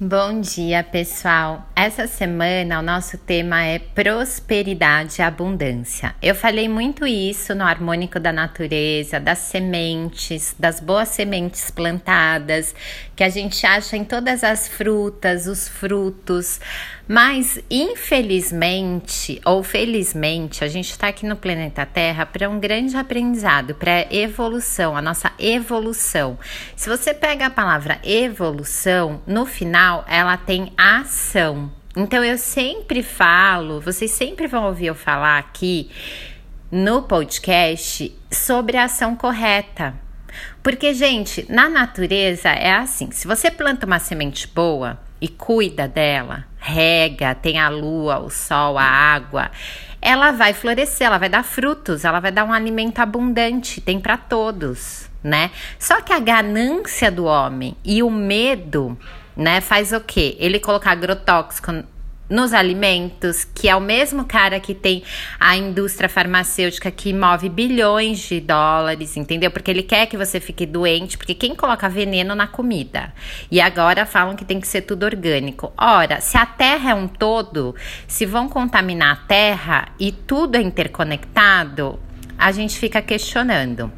Bom dia, pessoal. Essa semana o nosso tema é prosperidade e abundância. Eu falei muito isso no harmônico da natureza, das sementes, das boas sementes plantadas, que a gente acha em todas as frutas, os frutos. Mas, infelizmente ou felizmente, a gente está aqui no planeta Terra para um grande aprendizado, para evolução, a nossa evolução. Se você pega a palavra evolução, no final ela tem ação. Então, eu sempre falo, vocês sempre vão ouvir eu falar aqui no podcast sobre a ação correta. Porque, gente, na natureza é assim: se você planta uma semente boa e cuida dela, rega, tem a lua, o sol, a água, ela vai florescer, ela vai dar frutos, ela vai dar um alimento abundante, tem para todos, né? Só que a ganância do homem e o medo, né, faz o quê? Ele colocar agrotóxico nos alimentos, que é o mesmo cara que tem a indústria farmacêutica que move bilhões de dólares, entendeu? Porque ele quer que você fique doente, porque quem coloca veneno na comida? E agora falam que tem que ser tudo orgânico. Ora, se a terra é um todo, se vão contaminar a terra e tudo é interconectado, a gente fica questionando.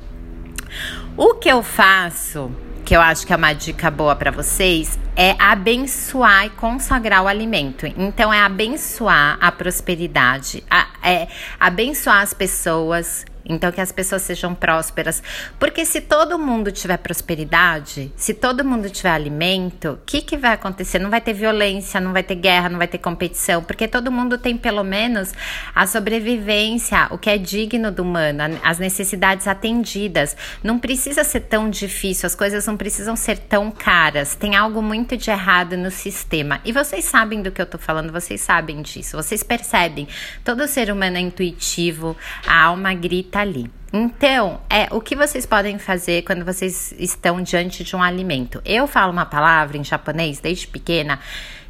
O que eu faço que eu acho que é uma dica boa para vocês, é abençoar e consagrar o alimento. Então, é abençoar a prosperidade, a, é abençoar as pessoas, então, que as pessoas sejam prósperas. Porque se todo mundo tiver prosperidade, se todo mundo tiver alimento, o que, que vai acontecer? Não vai ter violência, não vai ter guerra, não vai ter competição. Porque todo mundo tem, pelo menos, a sobrevivência, o que é digno do humano, as necessidades atendidas. Não precisa ser tão difícil, as coisas não precisam ser tão caras. Tem algo muito de errado no sistema. E vocês sabem do que eu tô falando, vocês sabem disso, vocês percebem. Todo ser humano é intuitivo, a alma grita tá ali. Então, é o que vocês podem fazer quando vocês estão diante de um alimento. Eu falo uma palavra em japonês desde pequena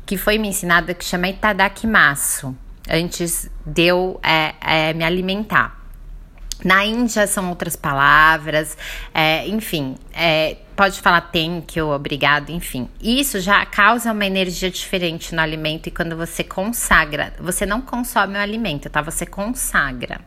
que foi me ensinada que chama itadakimasu, antes de eu é, é, me alimentar. Na Índia são outras palavras, é, enfim, é, pode falar thank you, obrigado, enfim. Isso já causa uma energia diferente no alimento e quando você consagra, você não consome o alimento, tá? Você consagra.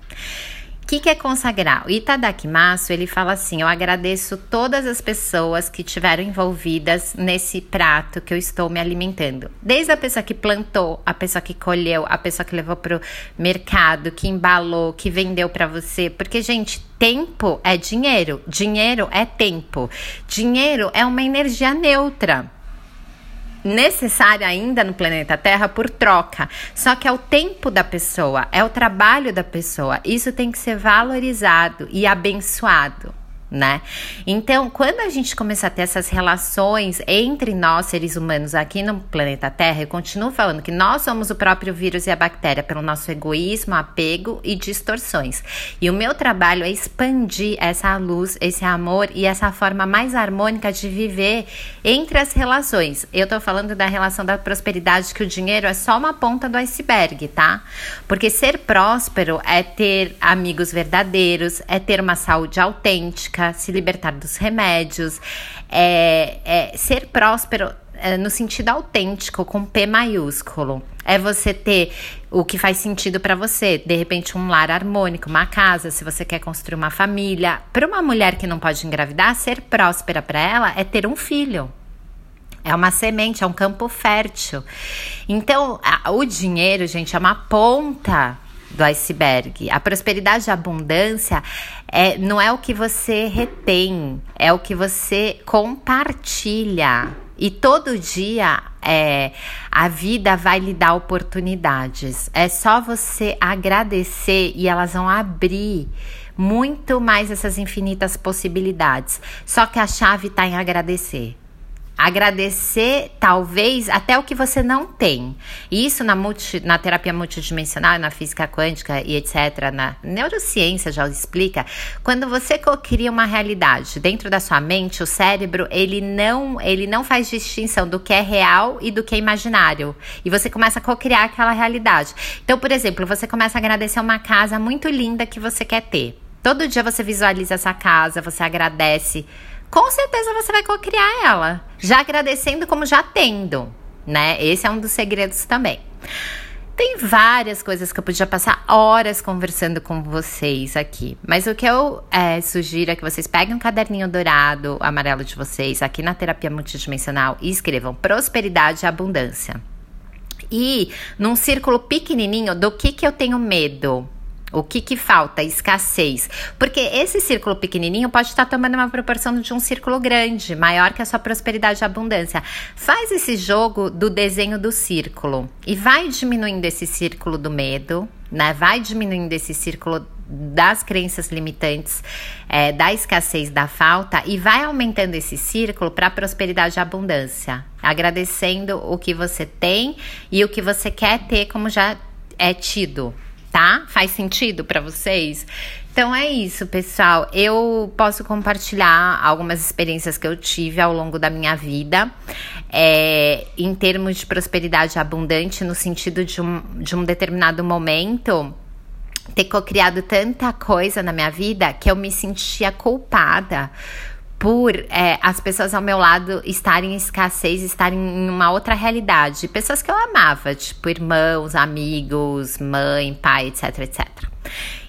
O que, que, é consagrar? O Itadakimasu, ele fala assim: eu agradeço todas as pessoas que tiveram envolvidas nesse prato que eu estou me alimentando. Desde a pessoa que plantou, a pessoa que colheu, a pessoa que levou para o mercado, que embalou, que vendeu para você. Porque, gente, tempo é dinheiro, dinheiro é tempo, dinheiro é uma energia neutra necessária ainda no planeta Terra por troca. Só que é o tempo da pessoa, é o trabalho da pessoa. Isso tem que ser valorizado e abençoado né? Então, quando a gente começa a ter essas relações entre nós, seres humanos, aqui no planeta Terra, eu continuo falando que nós somos o próprio vírus e a bactéria pelo nosso egoísmo, apego e distorções. E o meu trabalho é expandir essa luz, esse amor e essa forma mais harmônica de viver entre as relações. Eu tô falando da relação da prosperidade, que o dinheiro é só uma ponta do iceberg, tá? Porque ser próspero é ter amigos verdadeiros, é ter uma saúde autêntica se libertar dos remédios, é, é ser próspero é, no sentido autêntico, com P maiúsculo. É você ter o que faz sentido para você, de repente um lar harmônico, uma casa, se você quer construir uma família. Para uma mulher que não pode engravidar, ser próspera para ela é ter um filho. É uma semente, é um campo fértil. Então, a, o dinheiro, gente, é uma ponta do iceberg. A prosperidade e a abundância é, não é o que você retém, é o que você compartilha. E todo dia é, a vida vai lhe dar oportunidades. É só você agradecer e elas vão abrir muito mais essas infinitas possibilidades. Só que a chave está em agradecer. Agradecer, talvez, até o que você não tem. Isso na, multi, na terapia multidimensional, na física quântica e etc., na neurociência já explica. Quando você cria uma realidade dentro da sua mente, o cérebro, ele não, ele não faz distinção do que é real e do que é imaginário. E você começa a co-criar aquela realidade. Então, por exemplo, você começa a agradecer uma casa muito linda que você quer ter. Todo dia você visualiza essa casa, você agradece com certeza você vai co-criar ela. Já agradecendo como já tendo. né? Esse é um dos segredos também. Tem várias coisas que eu podia passar horas conversando com vocês aqui. Mas o que eu é, sugiro é que vocês peguem um caderninho dourado, amarelo de vocês, aqui na terapia multidimensional e escrevam prosperidade e abundância. E num círculo pequenininho, do que, que eu tenho medo? O que que falta? Escassez. Porque esse círculo pequenininho pode estar tomando uma proporção de um círculo grande, maior que a sua prosperidade e abundância. Faz esse jogo do desenho do círculo e vai diminuindo esse círculo do medo, né? Vai diminuindo esse círculo das crenças limitantes, é, da escassez, da falta e vai aumentando esse círculo para prosperidade e abundância, agradecendo o que você tem e o que você quer ter como já é tido, tá? Faz sentido para vocês? Então é isso, pessoal. Eu posso compartilhar algumas experiências que eu tive ao longo da minha vida, é, em termos de prosperidade abundante, no sentido de um, de um determinado momento ter criado tanta coisa na minha vida que eu me sentia culpada por é, as pessoas ao meu lado estarem em escassez, estarem em uma outra realidade. Pessoas que eu amava, tipo irmãos, amigos, mãe, pai, etc, etc.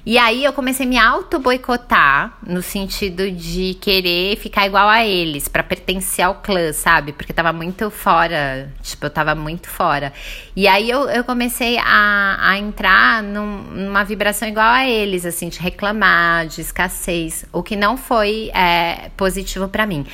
E aí eu comecei a me auto-boicotar no sentido de querer ficar igual a eles, para pertencer ao clã, sabe? Porque tava muito fora, tipo, eu tava muito fora. E aí eu, eu comecei a, a entrar num, numa vibração igual a eles, assim, de reclamar, de escassez, o que não foi é, positivo para mim.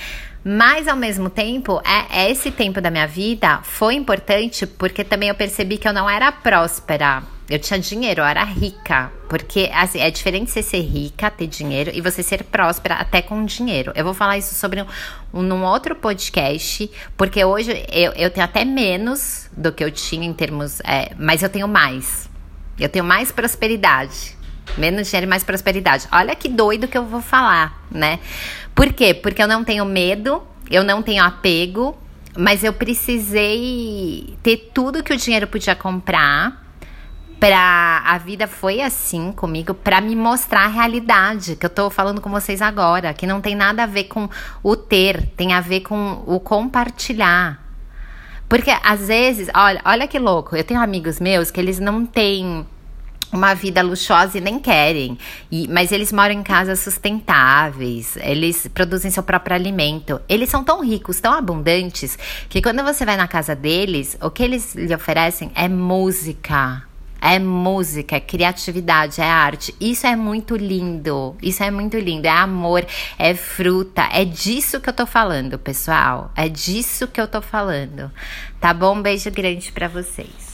Mas ao mesmo tempo, é, é, esse tempo da minha vida foi importante porque também eu percebi que eu não era próspera eu tinha dinheiro, eu era rica. Porque, assim, é diferente você ser rica, ter dinheiro, e você ser próspera até com dinheiro. Eu vou falar isso sobre um, um num outro podcast, porque hoje eu, eu tenho até menos do que eu tinha em termos. É, mas eu tenho mais. Eu tenho mais prosperidade. Menos dinheiro e mais prosperidade. Olha que doido que eu vou falar, né? Por quê? Porque eu não tenho medo, eu não tenho apego, mas eu precisei ter tudo que o dinheiro podia comprar pra a vida foi assim comigo para me mostrar a realidade que eu tô falando com vocês agora, que não tem nada a ver com o ter, tem a ver com o compartilhar. Porque às vezes, olha, olha que louco, eu tenho amigos meus que eles não têm uma vida luxuosa e nem querem. E, mas eles moram em casas sustentáveis, eles produzem seu próprio alimento. Eles são tão ricos, tão abundantes, que quando você vai na casa deles, o que eles lhe oferecem é música, é música, é criatividade, é arte. Isso é muito lindo. Isso é muito lindo. É amor, é fruta. É disso que eu tô falando, pessoal. É disso que eu tô falando. Tá bom? Um beijo grande para vocês.